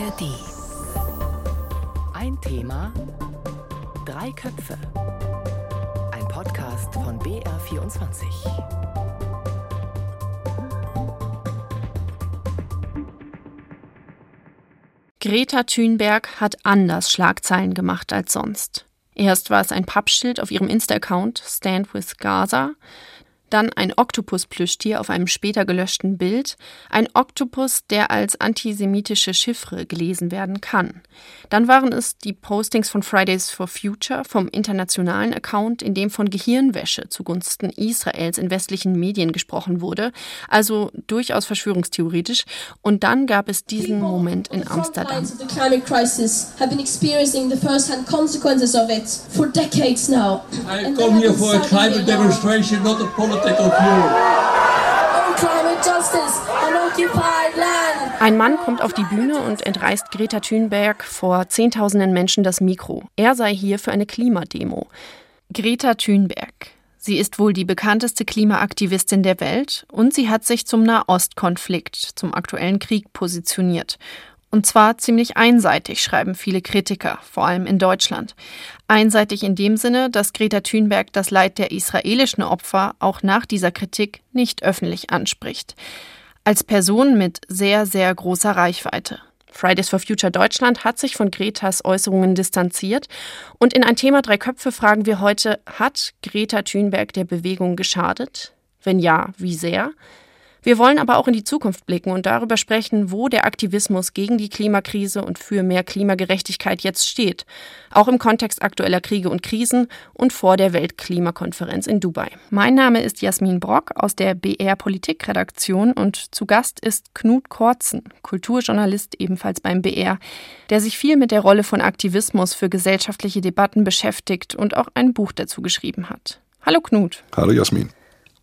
ARD. Ein Thema, drei Köpfe. Ein Podcast von BR24. Greta Thunberg hat anders Schlagzeilen gemacht als sonst. Erst war es ein Pappschild auf ihrem Insta-Account Stand with Gaza, dann ein Oktopus-Plüschtier auf einem später gelöschten Bild, ein Oktopus, der als antisemitische Chiffre gelesen werden kann. Dann waren es die Postings von Fridays for Future vom internationalen Account, in dem von Gehirnwäsche zugunsten Israels in westlichen Medien gesprochen wurde, also durchaus verschwörungstheoretisch. Und dann gab es diesen Moment in Amsterdam. I come here for a climate demonstration, not a political ein Mann kommt auf die Bühne und entreißt Greta Thunberg vor Zehntausenden Menschen das Mikro. Er sei hier für eine Klimademo. Greta Thunberg. Sie ist wohl die bekannteste Klimaaktivistin der Welt und sie hat sich zum Nahostkonflikt, zum aktuellen Krieg positioniert. Und zwar ziemlich einseitig, schreiben viele Kritiker, vor allem in Deutschland. Einseitig in dem Sinne, dass Greta Thunberg das Leid der israelischen Opfer auch nach dieser Kritik nicht öffentlich anspricht. Als Person mit sehr, sehr großer Reichweite. Fridays for Future Deutschland hat sich von Gretas Äußerungen distanziert. Und in ein Thema Drei Köpfe fragen wir heute, hat Greta Thunberg der Bewegung geschadet? Wenn ja, wie sehr? Wir wollen aber auch in die Zukunft blicken und darüber sprechen, wo der Aktivismus gegen die Klimakrise und für mehr Klimagerechtigkeit jetzt steht, auch im Kontext aktueller Kriege und Krisen und vor der Weltklimakonferenz in Dubai. Mein Name ist Jasmin Brock aus der BR Politikredaktion und zu Gast ist Knut Korzen, Kulturjournalist ebenfalls beim BR, der sich viel mit der Rolle von Aktivismus für gesellschaftliche Debatten beschäftigt und auch ein Buch dazu geschrieben hat. Hallo Knut. Hallo Jasmin.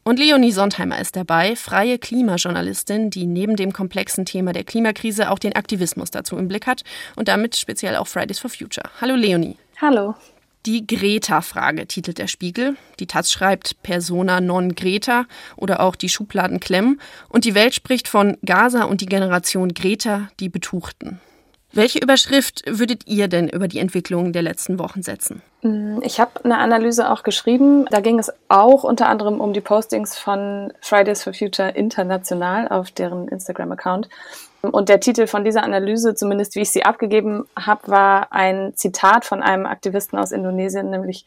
Und Leonie Sontheimer ist dabei, freie Klimajournalistin, die neben dem komplexen Thema der Klimakrise auch den Aktivismus dazu im Blick hat und damit speziell auch Fridays for Future. Hallo Leonie. Hallo. Die Greta-Frage titelt der Spiegel. Die Taz schreibt Persona non Greta oder auch die Schubladen klemmen. Und die Welt spricht von Gaza und die Generation Greta, die Betuchten. Welche Überschrift würdet ihr denn über die Entwicklung der letzten Wochen setzen? Mm, ich habe eine Analyse auch geschrieben. Da ging es auch unter anderem um die Postings von Fridays for Future International auf deren Instagram-Account. Und der Titel von dieser Analyse, zumindest wie ich sie abgegeben habe, war ein Zitat von einem Aktivisten aus Indonesien, nämlich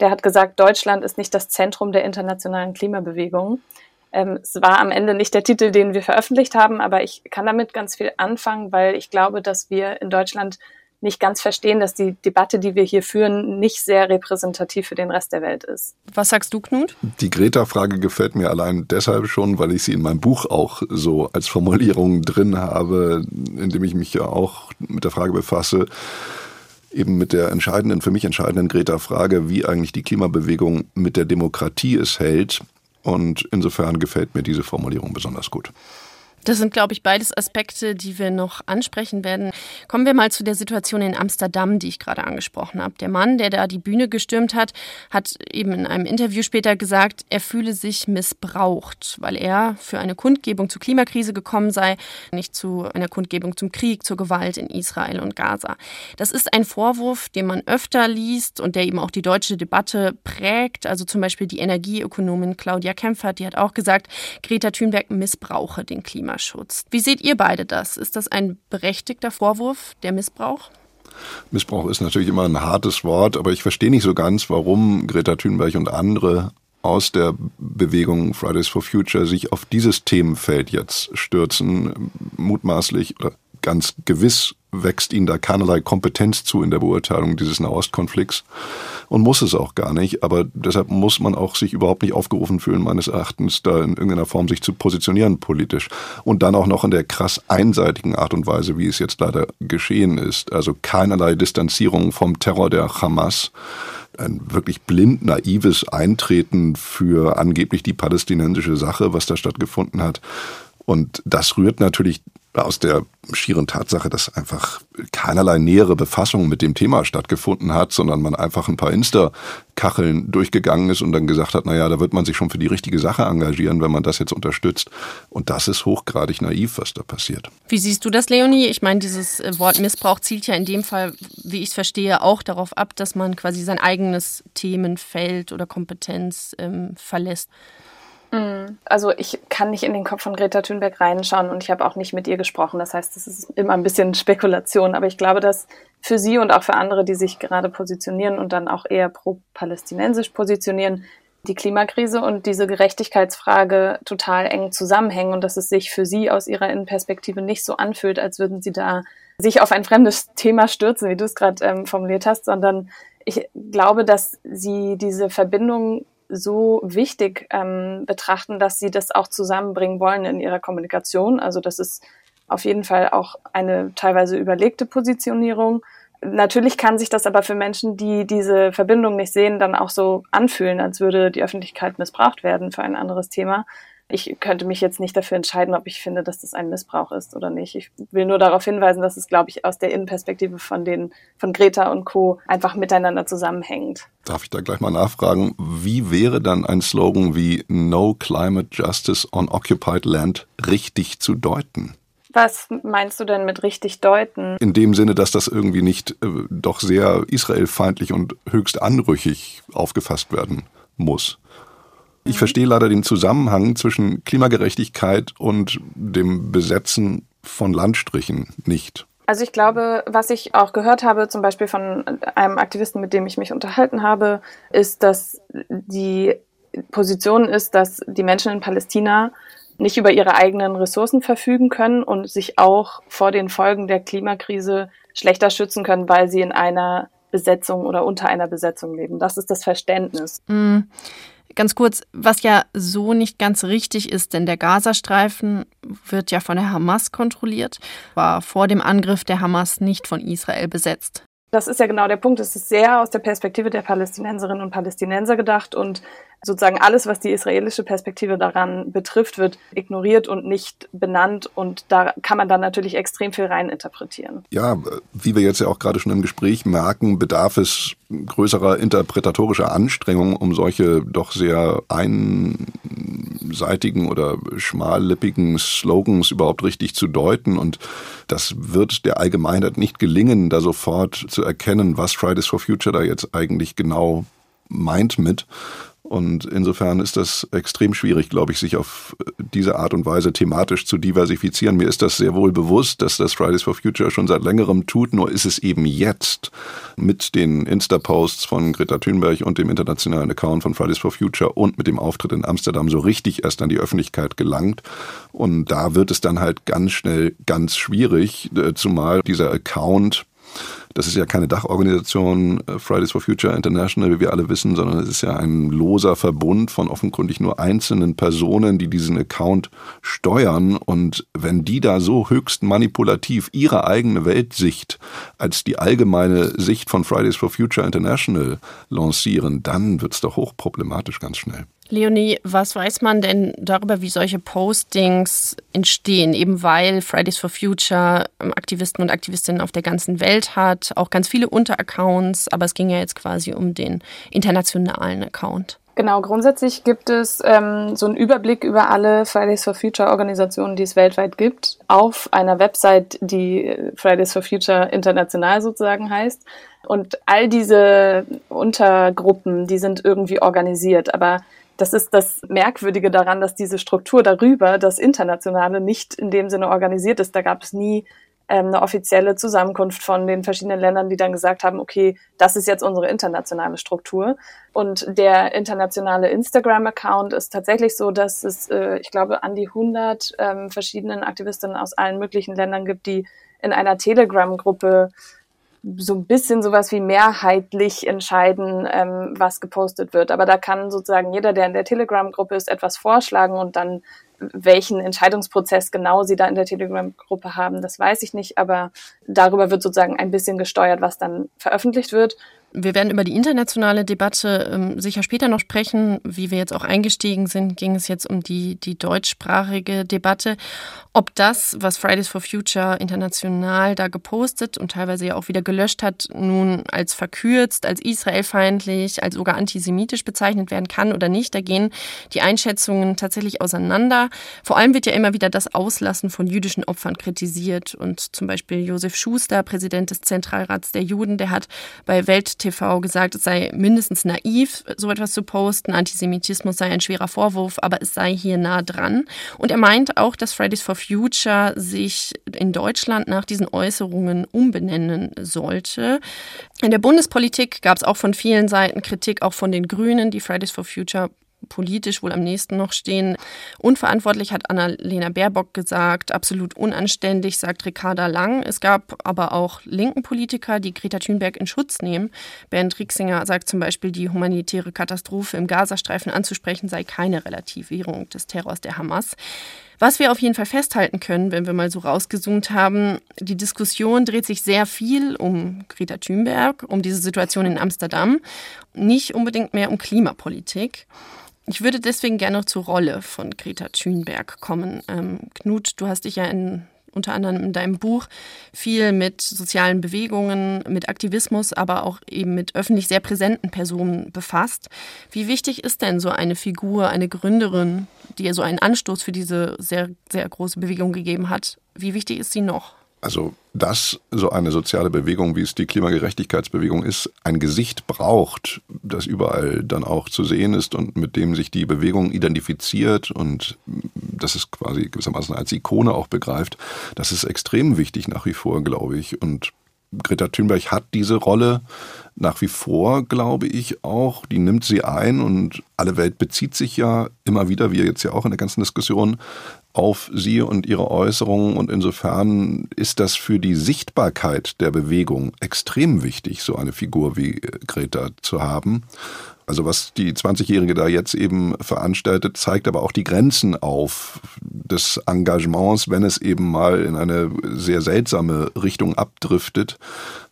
der hat gesagt, Deutschland ist nicht das Zentrum der internationalen Klimabewegung. Ähm, es war am Ende nicht der Titel, den wir veröffentlicht haben, aber ich kann damit ganz viel anfangen, weil ich glaube, dass wir in Deutschland nicht ganz verstehen, dass die Debatte, die wir hier führen, nicht sehr repräsentativ für den Rest der Welt ist. Was sagst du, Knut? Die Greta-Frage gefällt mir allein deshalb schon, weil ich sie in meinem Buch auch so als Formulierung drin habe, in dem ich mich ja auch mit der Frage befasse, eben mit der entscheidenden, für mich entscheidenden Greta-Frage, wie eigentlich die Klimabewegung mit der Demokratie es hält und insofern gefällt mir diese Formulierung besonders gut. Das sind, glaube ich, beides Aspekte, die wir noch ansprechen werden. Kommen wir mal zu der Situation in Amsterdam, die ich gerade angesprochen habe. Der Mann, der da die Bühne gestürmt hat, hat eben in einem Interview später gesagt, er fühle sich missbraucht, weil er für eine Kundgebung zur Klimakrise gekommen sei, nicht zu einer Kundgebung zum Krieg, zur Gewalt in Israel und Gaza. Das ist ein Vorwurf, den man öfter liest und der eben auch die deutsche Debatte prägt. Also zum Beispiel die Energieökonomin Claudia Kempfert, die hat auch gesagt, Greta Thunberg missbrauche den Klima. Klimaschutz. Wie seht ihr beide das? Ist das ein berechtigter Vorwurf, der Missbrauch? Missbrauch ist natürlich immer ein hartes Wort, aber ich verstehe nicht so ganz, warum Greta Thunberg und andere aus der Bewegung Fridays for Future sich auf dieses Themenfeld jetzt stürzen, mutmaßlich oder ganz gewiss wächst ihnen da keinerlei Kompetenz zu in der Beurteilung dieses Nahostkonflikts und muss es auch gar nicht. Aber deshalb muss man auch sich überhaupt nicht aufgerufen fühlen, meines Erachtens, da in irgendeiner Form sich zu positionieren politisch. Und dann auch noch in der krass einseitigen Art und Weise, wie es jetzt leider geschehen ist. Also keinerlei Distanzierung vom Terror der Hamas ein wirklich blind naives Eintreten für angeblich die palästinensische Sache, was da stattgefunden hat. Und das rührt natürlich aus der schieren Tatsache, dass einfach keinerlei nähere Befassung mit dem Thema stattgefunden hat, sondern man einfach ein paar Insta-Kacheln durchgegangen ist und dann gesagt hat, naja, da wird man sich schon für die richtige Sache engagieren, wenn man das jetzt unterstützt. Und das ist hochgradig naiv, was da passiert. Wie siehst du das, Leonie? Ich meine, dieses äh, Wort Missbrauch zielt ja in dem Fall, wie ich es verstehe, auch darauf ab, dass man quasi sein eigenes Themenfeld oder Kompetenz ähm, verlässt. Mhm. Also ich kann nicht in den Kopf von Greta Thunberg reinschauen und ich habe auch nicht mit ihr gesprochen. Das heißt, es ist immer ein bisschen Spekulation. Aber ich glaube, dass für sie und auch für andere, die sich gerade positionieren und dann auch eher pro-palästinensisch positionieren, die Klimakrise und diese Gerechtigkeitsfrage total eng zusammenhängen und dass es sich für sie aus ihrer Innenperspektive nicht so anfühlt, als würden sie da sich auf ein fremdes Thema stürzen, wie du es gerade ähm, formuliert hast, sondern ich glaube, dass sie diese Verbindung so wichtig ähm, betrachten, dass sie das auch zusammenbringen wollen in ihrer Kommunikation. Also das ist auf jeden Fall auch eine teilweise überlegte Positionierung. Natürlich kann sich das aber für Menschen, die diese Verbindung nicht sehen, dann auch so anfühlen, als würde die Öffentlichkeit missbraucht werden für ein anderes Thema. Ich könnte mich jetzt nicht dafür entscheiden, ob ich finde, dass das ein Missbrauch ist oder nicht. Ich will nur darauf hinweisen, dass es, glaube ich, aus der Innenperspektive von den, von Greta und Co. einfach miteinander zusammenhängt. Darf ich da gleich mal nachfragen, wie wäre dann ein Slogan wie No Climate Justice on Occupied Land richtig zu deuten? Was meinst du denn mit richtig deuten? In dem Sinne, dass das irgendwie nicht äh, doch sehr israelfeindlich und höchst anrüchig aufgefasst werden muss. Ich verstehe leider den Zusammenhang zwischen Klimagerechtigkeit und dem Besetzen von Landstrichen nicht. Also ich glaube, was ich auch gehört habe, zum Beispiel von einem Aktivisten, mit dem ich mich unterhalten habe, ist, dass die Position ist, dass die Menschen in Palästina nicht über ihre eigenen Ressourcen verfügen können und sich auch vor den Folgen der Klimakrise schlechter schützen können, weil sie in einer Besetzung oder unter einer Besetzung leben. Das ist das Verständnis. Mm. Ganz kurz, was ja so nicht ganz richtig ist, denn der Gazastreifen wird ja von der Hamas kontrolliert, war vor dem Angriff der Hamas nicht von Israel besetzt. Das ist ja genau der Punkt. Es ist sehr aus der Perspektive der Palästinenserinnen und Palästinenser gedacht und sozusagen alles, was die israelische Perspektive daran betrifft, wird ignoriert und nicht benannt und da kann man dann natürlich extrem viel reininterpretieren. Ja, wie wir jetzt ja auch gerade schon im Gespräch merken, bedarf es größerer interpretatorischer Anstrengungen, um solche doch sehr einseitigen oder schmallippigen Slogans überhaupt richtig zu deuten und das wird der Allgemeinheit nicht gelingen, da sofort zu erkennen, was Fridays for Future da jetzt eigentlich genau meint mit. Und insofern ist das extrem schwierig, glaube ich, sich auf diese Art und Weise thematisch zu diversifizieren. Mir ist das sehr wohl bewusst, dass das Fridays for Future schon seit längerem tut, nur ist es eben jetzt mit den Insta-Posts von Greta Thunberg und dem internationalen Account von Fridays for Future und mit dem Auftritt in Amsterdam so richtig erst an die Öffentlichkeit gelangt. Und da wird es dann halt ganz schnell ganz schwierig, äh, zumal dieser Account das ist ja keine Dachorganisation äh, Fridays for Future International, wie wir alle wissen, sondern es ist ja ein loser Verbund von offenkundig nur einzelnen Personen, die diesen Account steuern. Und wenn die da so höchst manipulativ ihre eigene Weltsicht als die allgemeine Sicht von Fridays for Future International lancieren, dann wird es doch hochproblematisch ganz schnell. Leonie, was weiß man denn darüber, wie solche Postings entstehen? Eben weil Fridays for Future ähm, Aktivisten und Aktivistinnen auf der ganzen Welt hat, auch ganz viele Unteraccounts, aber es ging ja jetzt quasi um den internationalen Account. Genau, grundsätzlich gibt es ähm, so einen Überblick über alle Fridays for Future Organisationen, die es weltweit gibt, auf einer Website, die Fridays for Future International sozusagen heißt. Und all diese Untergruppen, die sind irgendwie organisiert, aber das ist das Merkwürdige daran, dass diese Struktur darüber, das Internationale, nicht in dem Sinne organisiert ist. Da gab es nie ähm, eine offizielle Zusammenkunft von den verschiedenen Ländern, die dann gesagt haben, okay, das ist jetzt unsere internationale Struktur. Und der internationale Instagram-Account ist tatsächlich so, dass es, äh, ich glaube, an die 100 ähm, verschiedenen Aktivistinnen aus allen möglichen Ländern gibt, die in einer Telegram-Gruppe so ein bisschen sowas wie mehrheitlich entscheiden, ähm, was gepostet wird. Aber da kann sozusagen jeder, der in der Telegram-Gruppe ist, etwas vorschlagen und dann welchen Entscheidungsprozess genau sie da in der Telegram-Gruppe haben, das weiß ich nicht, aber darüber wird sozusagen ein bisschen gesteuert, was dann veröffentlicht wird. Wir werden über die internationale Debatte ähm, sicher später noch sprechen. Wie wir jetzt auch eingestiegen sind, ging es jetzt um die, die deutschsprachige Debatte. Ob das, was Fridays for Future international da gepostet und teilweise ja auch wieder gelöscht hat, nun als verkürzt, als israelfeindlich, als sogar antisemitisch bezeichnet werden kann oder nicht, da gehen die Einschätzungen tatsächlich auseinander. Vor allem wird ja immer wieder das Auslassen von jüdischen Opfern kritisiert. Und zum Beispiel Josef Schuster, Präsident des Zentralrats der Juden, der hat bei Welt TV gesagt, es sei mindestens naiv, so etwas zu posten. Antisemitismus sei ein schwerer Vorwurf, aber es sei hier nah dran. Und er meint auch, dass Fridays for Future sich in Deutschland nach diesen Äußerungen umbenennen sollte. In der Bundespolitik gab es auch von vielen Seiten Kritik, auch von den Grünen, die Fridays for Future politisch wohl am nächsten noch stehen. Unverantwortlich hat Annalena Baerbock gesagt, absolut unanständig, sagt Ricarda Lang. Es gab aber auch linken Politiker, die Greta Thunberg in Schutz nehmen. Bernd Rieksinger sagt zum Beispiel, die humanitäre Katastrophe im Gazastreifen anzusprechen sei keine Relativierung des Terrors der Hamas. Was wir auf jeden Fall festhalten können, wenn wir mal so rausgezoomt haben, die Diskussion dreht sich sehr viel um Greta Thunberg, um diese Situation in Amsterdam, nicht unbedingt mehr um Klimapolitik. Ich würde deswegen gerne noch zur Rolle von Greta Thunberg kommen. Ähm, Knut, du hast dich ja in, unter anderem in deinem Buch viel mit sozialen Bewegungen, mit Aktivismus, aber auch eben mit öffentlich sehr präsenten Personen befasst. Wie wichtig ist denn so eine Figur, eine Gründerin, die ja so einen Anstoß für diese sehr, sehr große Bewegung gegeben hat? Wie wichtig ist sie noch? Also, dass so eine soziale Bewegung, wie es die Klimagerechtigkeitsbewegung ist, ein Gesicht braucht, das überall dann auch zu sehen ist und mit dem sich die Bewegung identifiziert und das ist quasi gewissermaßen als Ikone auch begreift, das ist extrem wichtig nach wie vor, glaube ich. Und Greta Thunberg hat diese Rolle nach wie vor, glaube ich, auch. Die nimmt sie ein und alle Welt bezieht sich ja immer wieder, wie jetzt ja auch in der ganzen Diskussion, auf sie und ihre Äußerungen. Und insofern ist das für die Sichtbarkeit der Bewegung extrem wichtig, so eine Figur wie Greta zu haben. Also was die 20-Jährige da jetzt eben veranstaltet, zeigt aber auch die Grenzen auf des Engagements, wenn es eben mal in eine sehr seltsame Richtung abdriftet.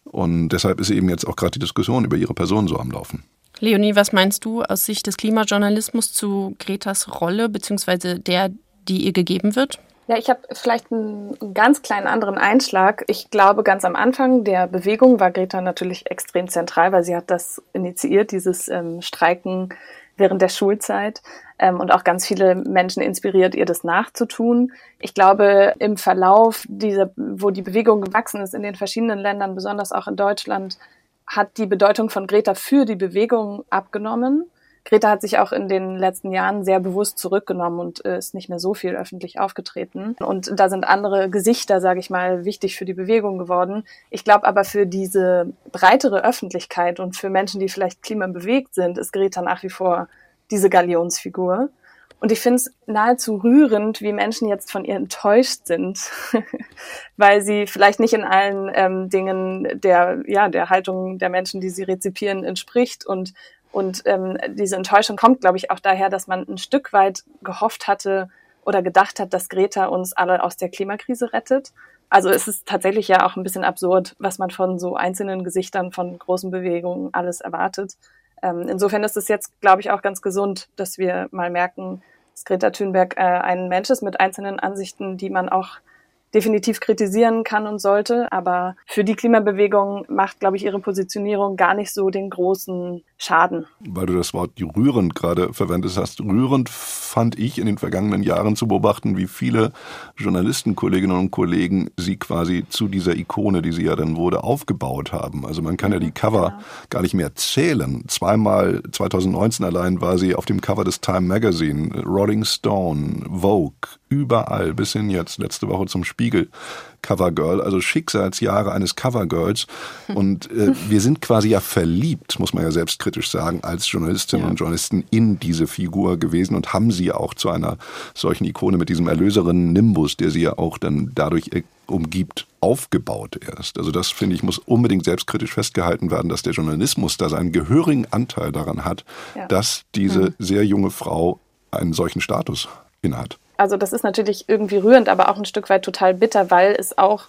Und deshalb ist eben jetzt auch gerade die Diskussion über ihre Person so am Laufen. Leonie, was meinst du aus Sicht des Klimajournalismus zu Gretas Rolle bzw. der, die ihr gegeben wird? Ja, ich habe vielleicht einen ganz kleinen anderen Einschlag. Ich glaube, ganz am Anfang der Bewegung war Greta natürlich extrem zentral, weil sie hat das initiiert, dieses ähm, Streiken während der Schulzeit ähm, und auch ganz viele Menschen inspiriert, ihr das nachzutun. Ich glaube, im Verlauf dieser, wo die Bewegung gewachsen ist in den verschiedenen Ländern, besonders auch in Deutschland, hat die Bedeutung von Greta für die Bewegung abgenommen. Greta hat sich auch in den letzten Jahren sehr bewusst zurückgenommen und äh, ist nicht mehr so viel öffentlich aufgetreten. Und da sind andere Gesichter, sage ich mal, wichtig für die Bewegung geworden. Ich glaube aber für diese breitere Öffentlichkeit und für Menschen, die vielleicht klimabewegt sind, ist Greta nach wie vor diese Galionsfigur. Und ich finde es nahezu rührend, wie Menschen jetzt von ihr enttäuscht sind, weil sie vielleicht nicht in allen ähm, Dingen der, ja, der Haltung der Menschen, die sie rezipieren, entspricht und und ähm, diese Enttäuschung kommt, glaube ich, auch daher, dass man ein Stück weit gehofft hatte oder gedacht hat, dass Greta uns alle aus der Klimakrise rettet. Also es ist tatsächlich ja auch ein bisschen absurd, was man von so einzelnen Gesichtern von großen Bewegungen alles erwartet. Ähm, insofern ist es jetzt, glaube ich, auch ganz gesund, dass wir mal merken, dass Greta Thunberg äh, ein Mensch ist mit einzelnen Ansichten, die man auch definitiv kritisieren kann und sollte. Aber für die Klimabewegung macht, glaube ich, ihre Positionierung gar nicht so den großen Schaden. Weil du das Wort rührend gerade verwendet hast. Rührend fand ich in den vergangenen Jahren zu beobachten, wie viele Journalistenkolleginnen und Kollegen sie quasi zu dieser Ikone, die sie ja dann wurde, aufgebaut haben. Also man kann ja die Cover genau. gar nicht mehr zählen. Zweimal 2019 allein war sie auf dem Cover des Time Magazine, Rolling Stone, Vogue, überall bis hin jetzt letzte Woche zum Spiegel Covergirl, also Schicksalsjahre eines Covergirls. Und äh, wir sind quasi ja verliebt, muss man ja selbstkritisch sagen, als Journalistinnen ja. und Journalisten in diese Figur gewesen und haben sie auch zu einer solchen Ikone mit diesem erlöserinnen Nimbus, der sie ja auch dann dadurch äh, umgibt, aufgebaut erst. Also das, finde ich, muss unbedingt selbstkritisch festgehalten werden, dass der Journalismus da seinen gehörigen Anteil daran hat, ja. dass diese mhm. sehr junge Frau einen solchen Status innehat also das ist natürlich irgendwie rührend, aber auch ein Stück weit total bitter, weil es auch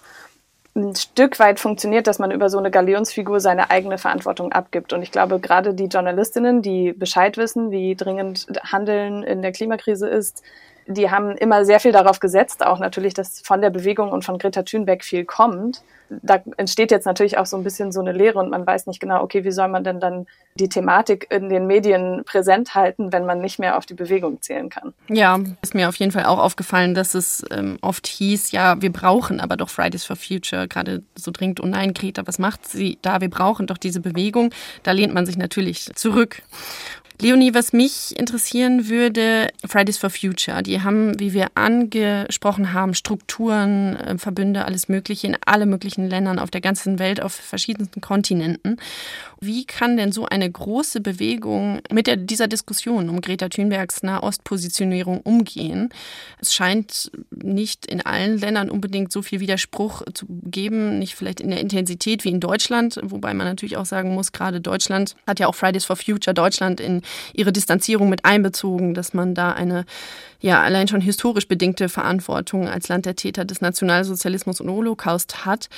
ein Stück weit funktioniert, dass man über so eine Galionsfigur seine eigene Verantwortung abgibt. Und ich glaube, gerade die Journalistinnen, die Bescheid wissen, wie dringend Handeln in der Klimakrise ist, die haben immer sehr viel darauf gesetzt, auch natürlich, dass von der Bewegung und von Greta Thunberg viel kommt. Da entsteht jetzt natürlich auch so ein bisschen so eine Lehre und man weiß nicht genau, okay, wie soll man denn dann die Thematik in den Medien präsent halten, wenn man nicht mehr auf die Bewegung zählen kann. Ja, ist mir auf jeden Fall auch aufgefallen, dass es ähm, oft hieß, ja, wir brauchen aber doch Fridays for Future gerade so dringend. Oh nein, Greta, was macht sie da? Wir brauchen doch diese Bewegung. Da lehnt man sich natürlich zurück. Leonie, was mich interessieren würde, Fridays for Future, die haben, wie wir angesprochen haben, Strukturen, äh, Verbünde, alles Mögliche in alle möglichen Ländern auf der ganzen Welt, auf verschiedensten Kontinenten. Wie kann denn so eine große Bewegung mit der, dieser Diskussion um Greta Thunbergs Nahostpositionierung umgehen? Es scheint nicht in allen Ländern unbedingt so viel Widerspruch zu geben, nicht vielleicht in der Intensität wie in Deutschland, wobei man natürlich auch sagen muss, gerade Deutschland hat ja auch Fridays for Future Deutschland in ihre Distanzierung mit einbezogen, dass man da eine ja allein schon historisch bedingte Verantwortung als Land der Täter des Nationalsozialismus und Holocaust hat.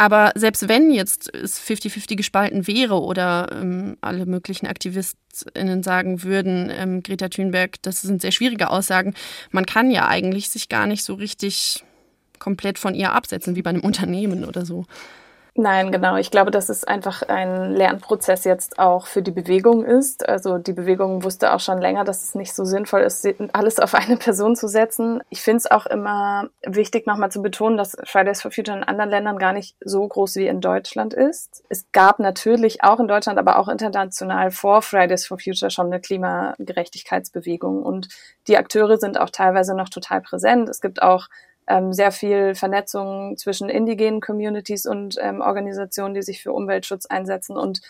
Aber selbst wenn jetzt es 50-50 gespalten wäre oder ähm, alle möglichen AktivistInnen sagen würden, ähm, Greta Thunberg, das sind sehr schwierige Aussagen, man kann ja eigentlich sich gar nicht so richtig komplett von ihr absetzen, wie bei einem Unternehmen oder so. Nein, genau. Ich glaube, dass es einfach ein Lernprozess jetzt auch für die Bewegung ist. Also die Bewegung wusste auch schon länger, dass es nicht so sinnvoll ist, alles auf eine Person zu setzen. Ich finde es auch immer wichtig, nochmal zu betonen, dass Fridays for Future in anderen Ländern gar nicht so groß wie in Deutschland ist. Es gab natürlich auch in Deutschland, aber auch international vor Fridays for Future schon eine Klimagerechtigkeitsbewegung. Und die Akteure sind auch teilweise noch total präsent. Es gibt auch ähm, sehr viel Vernetzung zwischen indigenen Communities und ähm, Organisationen, die sich für Umweltschutz einsetzen. Und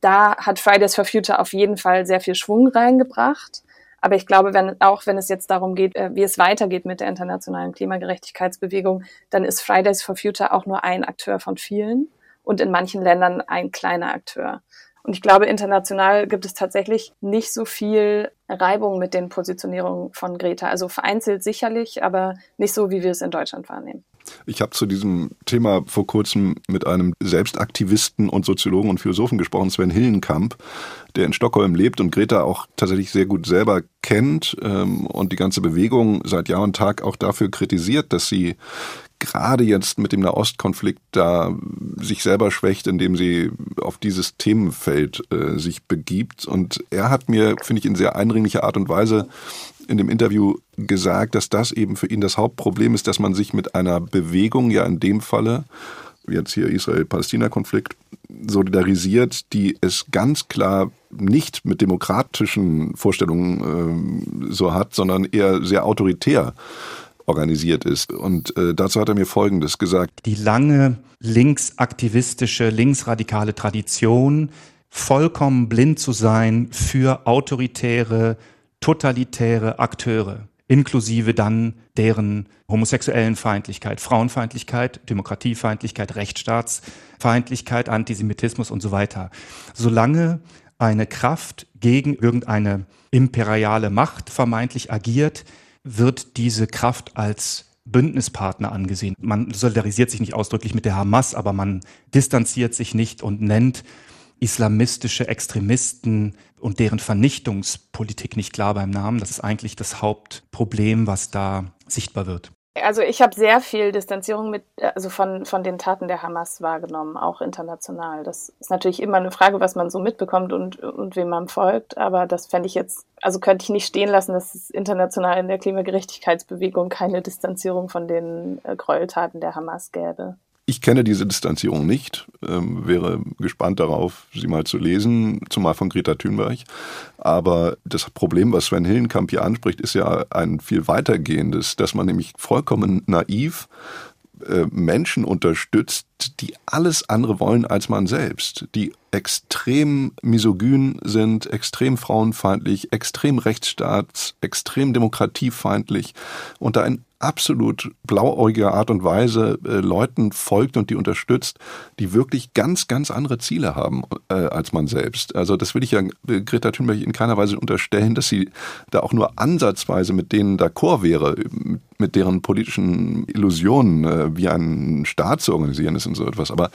da hat Fridays for Future auf jeden Fall sehr viel Schwung reingebracht. Aber ich glaube, wenn, auch wenn es jetzt darum geht, äh, wie es weitergeht mit der internationalen Klimagerechtigkeitsbewegung, dann ist Fridays for Future auch nur ein Akteur von vielen und in manchen Ländern ein kleiner Akteur. Und ich glaube, international gibt es tatsächlich nicht so viel Reibung mit den Positionierungen von Greta. Also vereinzelt sicherlich, aber nicht so, wie wir es in Deutschland wahrnehmen. Ich habe zu diesem Thema vor kurzem mit einem Selbstaktivisten und Soziologen und Philosophen gesprochen, Sven Hillenkamp, der in Stockholm lebt und Greta auch tatsächlich sehr gut selber kennt ähm, und die ganze Bewegung seit Jahr und Tag auch dafür kritisiert, dass sie gerade jetzt mit dem Nahostkonflikt da sich selber schwächt, indem sie auf dieses Themenfeld äh, sich begibt. Und er hat mir, finde ich, in sehr eindringlicher Art und Weise in dem Interview gesagt, dass das eben für ihn das Hauptproblem ist, dass man sich mit einer Bewegung, ja in dem Falle, jetzt hier Israel-Palästina-Konflikt, solidarisiert, die es ganz klar nicht mit demokratischen Vorstellungen äh, so hat, sondern eher sehr autoritär organisiert ist. Und äh, dazu hat er mir Folgendes gesagt. Die lange linksaktivistische, linksradikale Tradition, vollkommen blind zu sein für autoritäre, totalitäre Akteure, inklusive dann deren homosexuellen Feindlichkeit, Frauenfeindlichkeit, Demokratiefeindlichkeit, Rechtsstaatsfeindlichkeit, Antisemitismus und so weiter. Solange eine Kraft gegen irgendeine imperiale Macht vermeintlich agiert, wird diese Kraft als Bündnispartner angesehen. Man solidarisiert sich nicht ausdrücklich mit der Hamas, aber man distanziert sich nicht und nennt islamistische Extremisten und deren Vernichtungspolitik nicht klar beim Namen. Das ist eigentlich das Hauptproblem, was da sichtbar wird. Also ich habe sehr viel Distanzierung mit, also von, von den Taten der Hamas wahrgenommen, auch international. Das ist natürlich immer eine Frage, was man so mitbekommt und, und wem man folgt. Aber das fände ich jetzt, also könnte ich nicht stehen lassen, dass es international in der Klimagerechtigkeitsbewegung keine Distanzierung von den äh, Gräueltaten der Hamas gäbe. Ich kenne diese Distanzierung nicht, ähm, wäre gespannt darauf, sie mal zu lesen, zumal von Greta Thunberg. Aber das Problem, was Sven Hillenkamp hier anspricht, ist ja ein viel weitergehendes, dass man nämlich vollkommen naiv äh, Menschen unterstützt, die alles andere wollen als man selbst, die extrem misogyn sind, extrem frauenfeindlich, extrem rechtsstaats, extrem demokratiefeindlich und da in absolut blauäugiger Art und Weise äh, Leuten folgt und die unterstützt, die wirklich ganz, ganz andere Ziele haben äh, als man selbst. Also das will ich ja äh, Greta Thunberg in keiner Weise unterstellen, dass sie da auch nur ansatzweise mit denen d'accord wäre, mit deren politischen Illusionen, äh, wie einen Staat zu organisieren ist und so etwas. Aber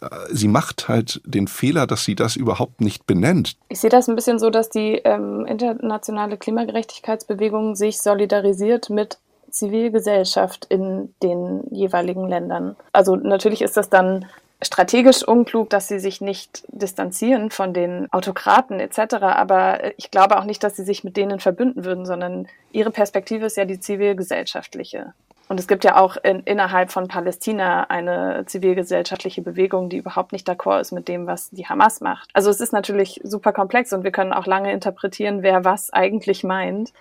äh, sie macht halt den Fehler, dass sie das überhaupt nicht benennt. Ich sehe das ein bisschen so, dass die ähm, internationale Klimagerechtigkeitsbewegung sich solidarisiert mit Zivilgesellschaft in den jeweiligen Ländern. Also natürlich ist das dann strategisch unklug, dass sie sich nicht distanzieren von den Autokraten etc. Aber ich glaube auch nicht, dass sie sich mit denen verbünden würden, sondern ihre Perspektive ist ja die zivilgesellschaftliche. Und es gibt ja auch in, innerhalb von Palästina eine zivilgesellschaftliche Bewegung, die überhaupt nicht d'accord ist mit dem, was die Hamas macht. Also es ist natürlich super komplex und wir können auch lange interpretieren, wer was eigentlich meint.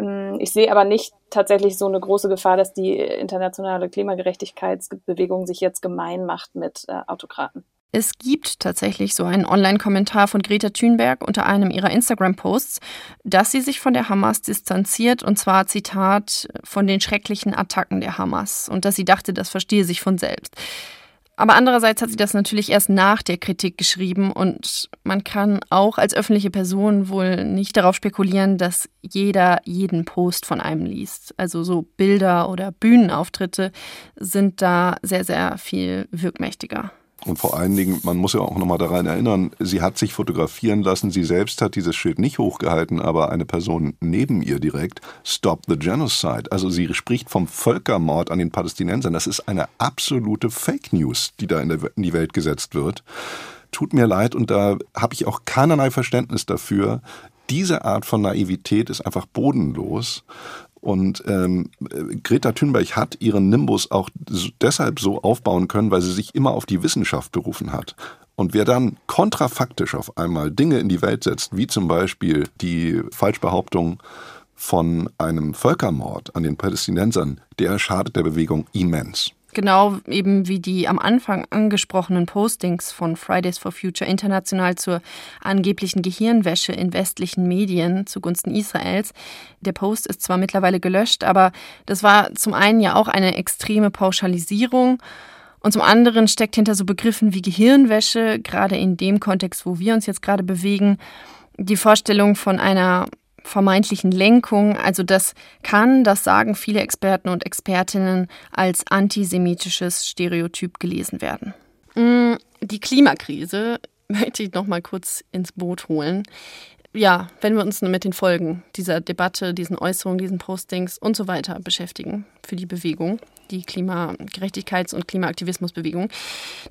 Ähm, ich sehe aber nicht tatsächlich so eine große Gefahr, dass die internationale Klimagerechtigkeitsbewegung sich jetzt gemein macht mit äh, Autokraten. Es gibt tatsächlich so einen Online-Kommentar von Greta Thunberg unter einem ihrer Instagram-Posts, dass sie sich von der Hamas distanziert und zwar Zitat von den schrecklichen Attacken der Hamas und dass sie dachte, das verstehe sich von selbst. Aber andererseits hat sie das natürlich erst nach der Kritik geschrieben und man kann auch als öffentliche Person wohl nicht darauf spekulieren, dass jeder jeden Post von einem liest. Also so Bilder oder Bühnenauftritte sind da sehr, sehr viel wirkmächtiger. Und vor allen Dingen, man muss ja auch nochmal daran erinnern, sie hat sich fotografieren lassen, sie selbst hat dieses Schild nicht hochgehalten, aber eine Person neben ihr direkt, Stop the Genocide. Also sie spricht vom Völkermord an den Palästinensern. Das ist eine absolute Fake News, die da in, der, in die Welt gesetzt wird. Tut mir leid und da habe ich auch keinerlei Verständnis dafür. Diese Art von Naivität ist einfach bodenlos. Und ähm, Greta Thunberg hat ihren Nimbus auch deshalb so aufbauen können, weil sie sich immer auf die Wissenschaft berufen hat. Und wer dann kontrafaktisch auf einmal Dinge in die Welt setzt, wie zum Beispiel die Falschbehauptung von einem Völkermord an den Palästinensern, der schadet der Bewegung immens. Genau eben wie die am Anfang angesprochenen Postings von Fridays for Future international zur angeblichen Gehirnwäsche in westlichen Medien zugunsten Israels. Der Post ist zwar mittlerweile gelöscht, aber das war zum einen ja auch eine extreme Pauschalisierung. Und zum anderen steckt hinter so Begriffen wie Gehirnwäsche, gerade in dem Kontext, wo wir uns jetzt gerade bewegen, die Vorstellung von einer vermeintlichen Lenkung. Also das kann, das sagen viele Experten und Expertinnen, als antisemitisches Stereotyp gelesen werden. Mm, die Klimakrise möchte ich noch mal kurz ins Boot holen. Ja, wenn wir uns mit den Folgen dieser Debatte, diesen Äußerungen, diesen Postings und so weiter beschäftigen für die Bewegung, die Klimagerechtigkeits- und Klimaaktivismusbewegung.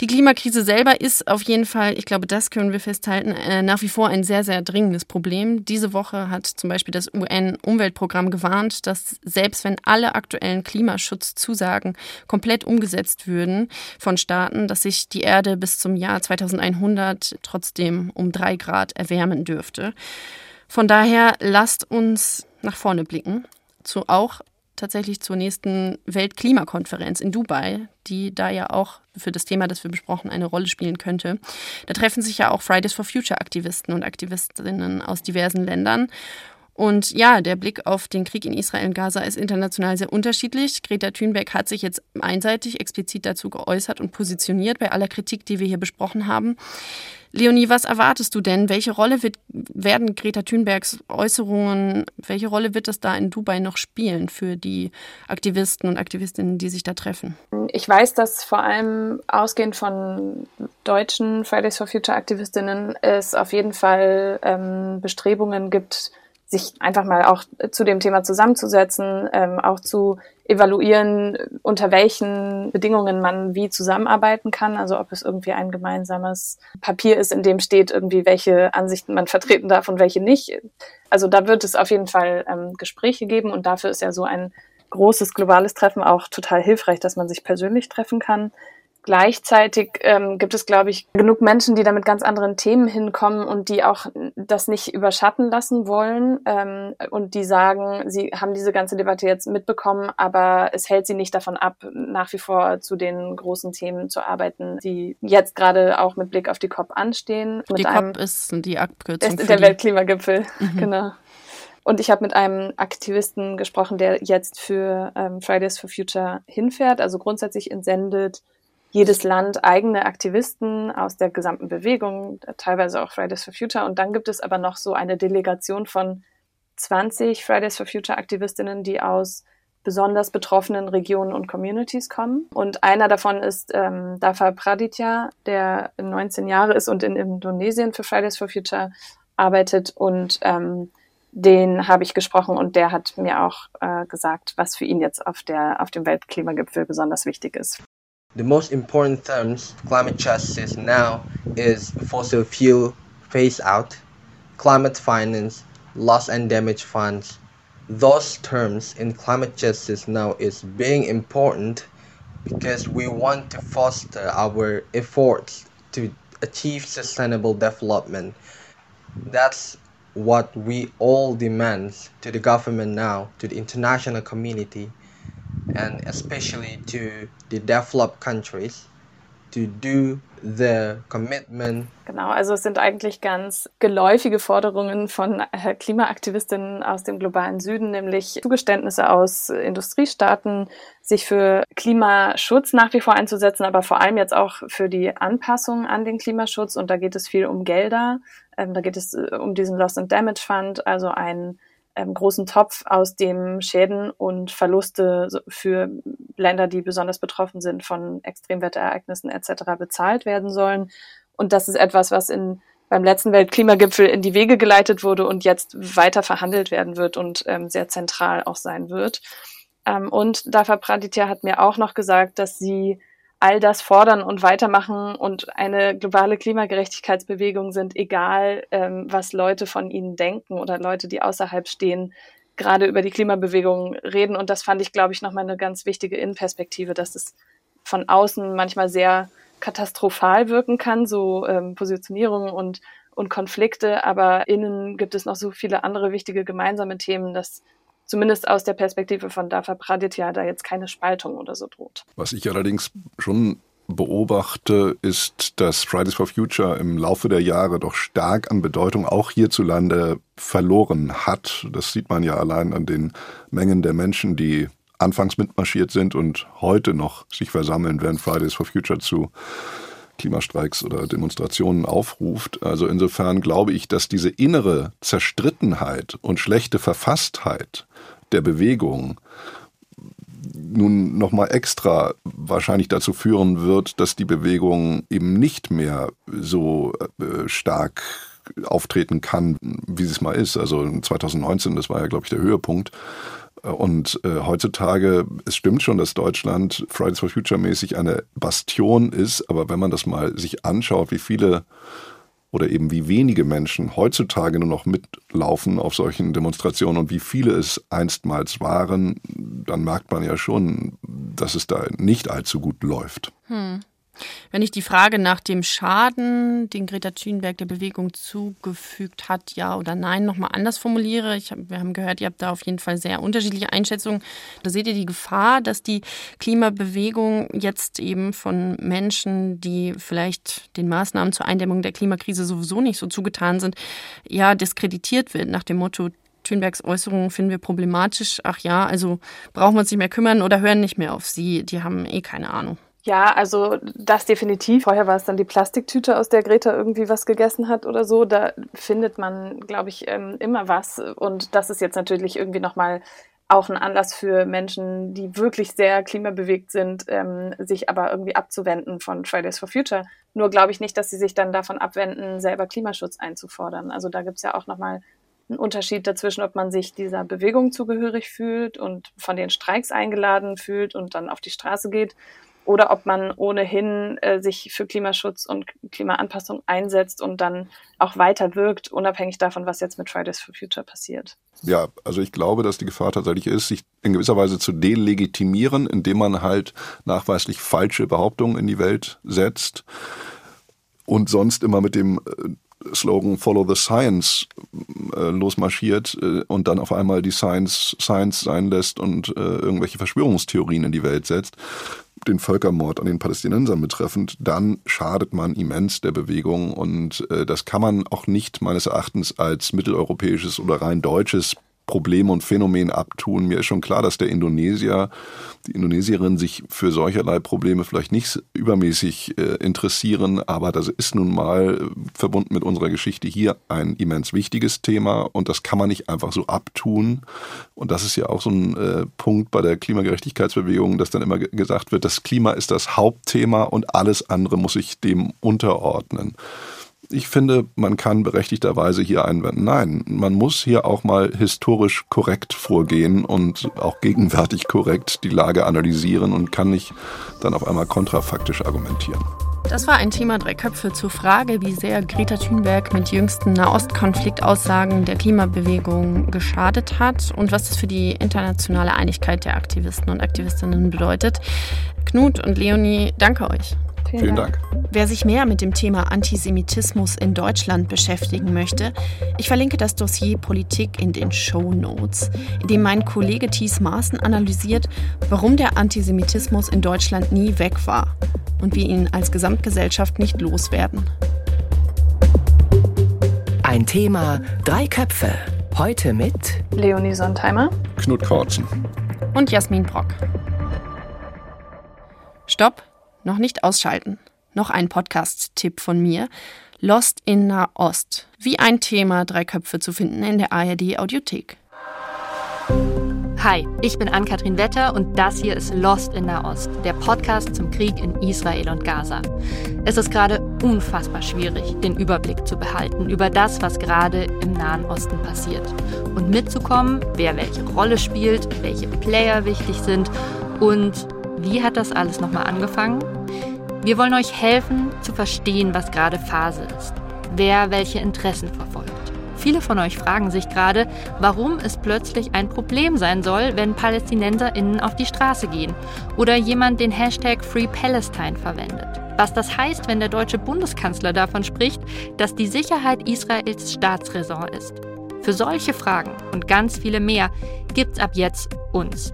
Die Klimakrise selber ist auf jeden Fall, ich glaube, das können wir festhalten, äh, nach wie vor ein sehr, sehr dringendes Problem. Diese Woche hat zum Beispiel das UN-Umweltprogramm gewarnt, dass selbst wenn alle aktuellen Klimaschutzzusagen komplett umgesetzt würden von Staaten, dass sich die Erde bis zum Jahr 2100 trotzdem um drei Grad erwärmen dürfte. Von daher lasst uns nach vorne blicken zu auch tatsächlich zur nächsten Weltklimakonferenz in Dubai, die da ja auch für das Thema, das wir besprochen, eine Rolle spielen könnte. Da treffen sich ja auch Fridays for Future Aktivisten und Aktivistinnen aus diversen Ländern. Und ja, der Blick auf den Krieg in Israel und Gaza ist international sehr unterschiedlich. Greta Thunberg hat sich jetzt einseitig explizit dazu geäußert und positioniert bei aller Kritik, die wir hier besprochen haben. Leonie, was erwartest du denn? Welche Rolle wird, werden Greta Thunbergs Äußerungen, welche Rolle wird es da in Dubai noch spielen für die Aktivisten und Aktivistinnen, die sich da treffen? Ich weiß, dass vor allem ausgehend von deutschen Fridays for Future Aktivistinnen es auf jeden Fall ähm, Bestrebungen gibt, sich einfach mal auch zu dem Thema zusammenzusetzen, ähm, auch zu evaluieren, unter welchen Bedingungen man wie zusammenarbeiten kann. Also ob es irgendwie ein gemeinsames Papier ist, in dem steht irgendwie, welche Ansichten man vertreten darf und welche nicht. Also da wird es auf jeden Fall ähm, Gespräche geben und dafür ist ja so ein großes globales Treffen auch total hilfreich, dass man sich persönlich treffen kann. Gleichzeitig ähm, gibt es, glaube ich, genug Menschen, die da mit ganz anderen Themen hinkommen und die auch das nicht überschatten lassen wollen ähm, und die sagen, sie haben diese ganze Debatte jetzt mitbekommen, aber es hält sie nicht davon ab, nach wie vor zu den großen Themen zu arbeiten, die jetzt gerade auch mit Blick auf die COP anstehen. Die COP ist die Abkürzung. Ist der Weltklimagipfel, mhm. genau. Und ich habe mit einem Aktivisten gesprochen, der jetzt für ähm, Fridays for Future hinfährt, also grundsätzlich entsendet jedes Land eigene Aktivisten aus der gesamten Bewegung, teilweise auch Fridays for Future. Und dann gibt es aber noch so eine Delegation von 20 Fridays for Future Aktivistinnen, die aus besonders betroffenen Regionen und Communities kommen. Und einer davon ist ähm, Dafa Praditya, der 19 Jahre ist und in Indonesien für Fridays for Future arbeitet. Und ähm, den habe ich gesprochen und der hat mir auch äh, gesagt, was für ihn jetzt auf, der, auf dem Weltklimagipfel besonders wichtig ist. The most important terms climate justice now is fossil fuel phase out, climate finance, loss and damage funds. Those terms in climate justice now is being important because we want to foster our efforts to achieve sustainable development. That's what we all demand to the government now, to the international community and especially to the developed countries to do the commitment. Genau, also es sind eigentlich ganz geläufige Forderungen von äh, Klimaaktivistinnen aus dem globalen Süden, nämlich Zugeständnisse aus Industriestaaten, sich für Klimaschutz nach wie vor einzusetzen, aber vor allem jetzt auch für die Anpassung an den Klimaschutz. Und da geht es viel um Gelder. Ähm, da geht es äh, um diesen Loss and Damage Fund, also ein ähm, großen Topf, aus dem Schäden und Verluste für Länder, die besonders betroffen sind von Extremwetterereignissen etc. bezahlt werden sollen. Und das ist etwas, was in beim letzten Weltklimagipfel in die Wege geleitet wurde und jetzt weiter verhandelt werden wird und ähm, sehr zentral auch sein wird. Ähm, und Dafa Praditya hat mir auch noch gesagt, dass sie all das fordern und weitermachen und eine globale Klimagerechtigkeitsbewegung sind, egal ähm, was Leute von ihnen denken oder Leute, die außerhalb stehen, gerade über die Klimabewegung reden. Und das fand ich, glaube ich, nochmal eine ganz wichtige Innenperspektive, dass es von außen manchmal sehr katastrophal wirken kann, so ähm, Positionierungen und, und Konflikte, aber innen gibt es noch so viele andere wichtige gemeinsame Themen, dass zumindest aus der Perspektive von Dafa Praditya da jetzt keine Spaltung oder so droht. Was ich allerdings schon beobachte, ist, dass Fridays for Future im Laufe der Jahre doch stark an Bedeutung auch hierzulande verloren hat. Das sieht man ja allein an den Mengen der Menschen, die anfangs mitmarschiert sind und heute noch sich versammeln, während Fridays for Future zu Klimastreiks oder Demonstrationen aufruft. Also insofern glaube ich, dass diese innere Zerstrittenheit und schlechte Verfasstheit der Bewegung nun nochmal extra wahrscheinlich dazu führen wird, dass die Bewegung eben nicht mehr so äh, stark auftreten kann, wie es mal ist. Also 2019, das war ja, glaube ich, der Höhepunkt. Und äh, heutzutage, es stimmt schon, dass Deutschland Fridays for Future mäßig eine Bastion ist, aber wenn man das mal sich anschaut, wie viele oder eben wie wenige Menschen heutzutage nur noch mitlaufen auf solchen Demonstrationen und wie viele es einstmals waren, dann merkt man ja schon, dass es da nicht allzu gut läuft. Hm. Wenn ich die Frage nach dem Schaden, den Greta Thunberg der Bewegung zugefügt hat, ja oder nein, nochmal anders formuliere, ich wir haben gehört, ihr habt da auf jeden Fall sehr unterschiedliche Einschätzungen. Da seht ihr die Gefahr, dass die Klimabewegung jetzt eben von Menschen, die vielleicht den Maßnahmen zur Eindämmung der Klimakrise sowieso nicht so zugetan sind, ja, diskreditiert wird nach dem Motto, Thünbergs Äußerungen finden wir problematisch. Ach ja, also brauchen wir uns nicht mehr kümmern oder hören nicht mehr auf sie. Die haben eh keine Ahnung. Ja, also das definitiv. Vorher war es dann die Plastiktüte, aus der Greta irgendwie was gegessen hat oder so. Da findet man, glaube ich, ähm, immer was. Und das ist jetzt natürlich irgendwie nochmal auch ein Anlass für Menschen, die wirklich sehr klimabewegt sind, ähm, sich aber irgendwie abzuwenden von Fridays for Future. Nur glaube ich nicht, dass sie sich dann davon abwenden, selber Klimaschutz einzufordern. Also da gibt es ja auch nochmal einen Unterschied dazwischen, ob man sich dieser Bewegung zugehörig fühlt und von den Streiks eingeladen fühlt und dann auf die Straße geht oder ob man ohnehin äh, sich für Klimaschutz und Klimaanpassung einsetzt und dann auch weiter wirkt, unabhängig davon, was jetzt mit Fridays for Future passiert. Ja, also ich glaube, dass die Gefahr tatsächlich ist, sich in gewisser Weise zu delegitimieren, indem man halt nachweislich falsche Behauptungen in die Welt setzt und sonst immer mit dem äh, Slogan Follow the Science äh, losmarschiert äh, und dann auf einmal die Science Science sein lässt und äh, irgendwelche Verschwörungstheorien in die Welt setzt, den Völkermord an den Palästinensern betreffend, dann schadet man immens der Bewegung und äh, das kann man auch nicht meines Erachtens als mitteleuropäisches oder rein deutsches Problem und Phänomen abtun. Mir ist schon klar, dass der Indonesier, die Indonesierin sich für solcherlei Probleme vielleicht nicht übermäßig äh, interessieren, aber das ist nun mal äh, verbunden mit unserer Geschichte hier ein immens wichtiges Thema und das kann man nicht einfach so abtun. Und das ist ja auch so ein äh, Punkt bei der Klimagerechtigkeitsbewegung, dass dann immer gesagt wird, das Klima ist das Hauptthema und alles andere muss sich dem unterordnen. Ich finde, man kann berechtigterweise hier einwenden, nein, man muss hier auch mal historisch korrekt vorgehen und auch gegenwärtig korrekt die Lage analysieren und kann nicht dann auf einmal kontrafaktisch argumentieren. Das war ein Thema Drei Köpfe zur Frage, wie sehr Greta Thunberg mit jüngsten Nahostkonfliktaussagen der Klimabewegung geschadet hat und was das für die internationale Einigkeit der Aktivisten und Aktivistinnen bedeutet. Knut und Leonie, danke euch. Vielen, Vielen Dank. Dank. Wer sich mehr mit dem Thema Antisemitismus in Deutschland beschäftigen möchte, ich verlinke das Dossier Politik in den Show Notes, in dem mein Kollege Thies Maaßen analysiert, warum der Antisemitismus in Deutschland nie weg war und wir ihn als Gesamtgesellschaft nicht loswerden. Ein Thema, drei Köpfe. Heute mit Leonie Sontheimer, Knut Kortzen und Jasmin Brock. Stopp! Noch nicht ausschalten. Noch ein Podcast-Tipp von mir. Lost in Nahost. Wie ein Thema drei Köpfe zu finden in der ARD Audiothek. Hi, ich bin Ann-Kathrin Wetter und das hier ist Lost in Nahost, der Podcast zum Krieg in Israel und Gaza. Es ist gerade unfassbar schwierig, den Überblick zu behalten über das, was gerade im Nahen Osten passiert. Und mitzukommen, wer welche Rolle spielt, welche Player wichtig sind und wie hat das alles nochmal angefangen? Wir wollen euch helfen zu verstehen, was gerade Phase ist, wer welche Interessen verfolgt. Viele von euch fragen sich gerade, warum es plötzlich ein Problem sein soll, wenn PalästinenserInnen auf die Straße gehen oder jemand den Hashtag Free Palestine verwendet. Was das heißt, wenn der deutsche Bundeskanzler davon spricht, dass die Sicherheit Israels Staatsräson ist. Für solche Fragen und ganz viele mehr gibt's ab jetzt uns.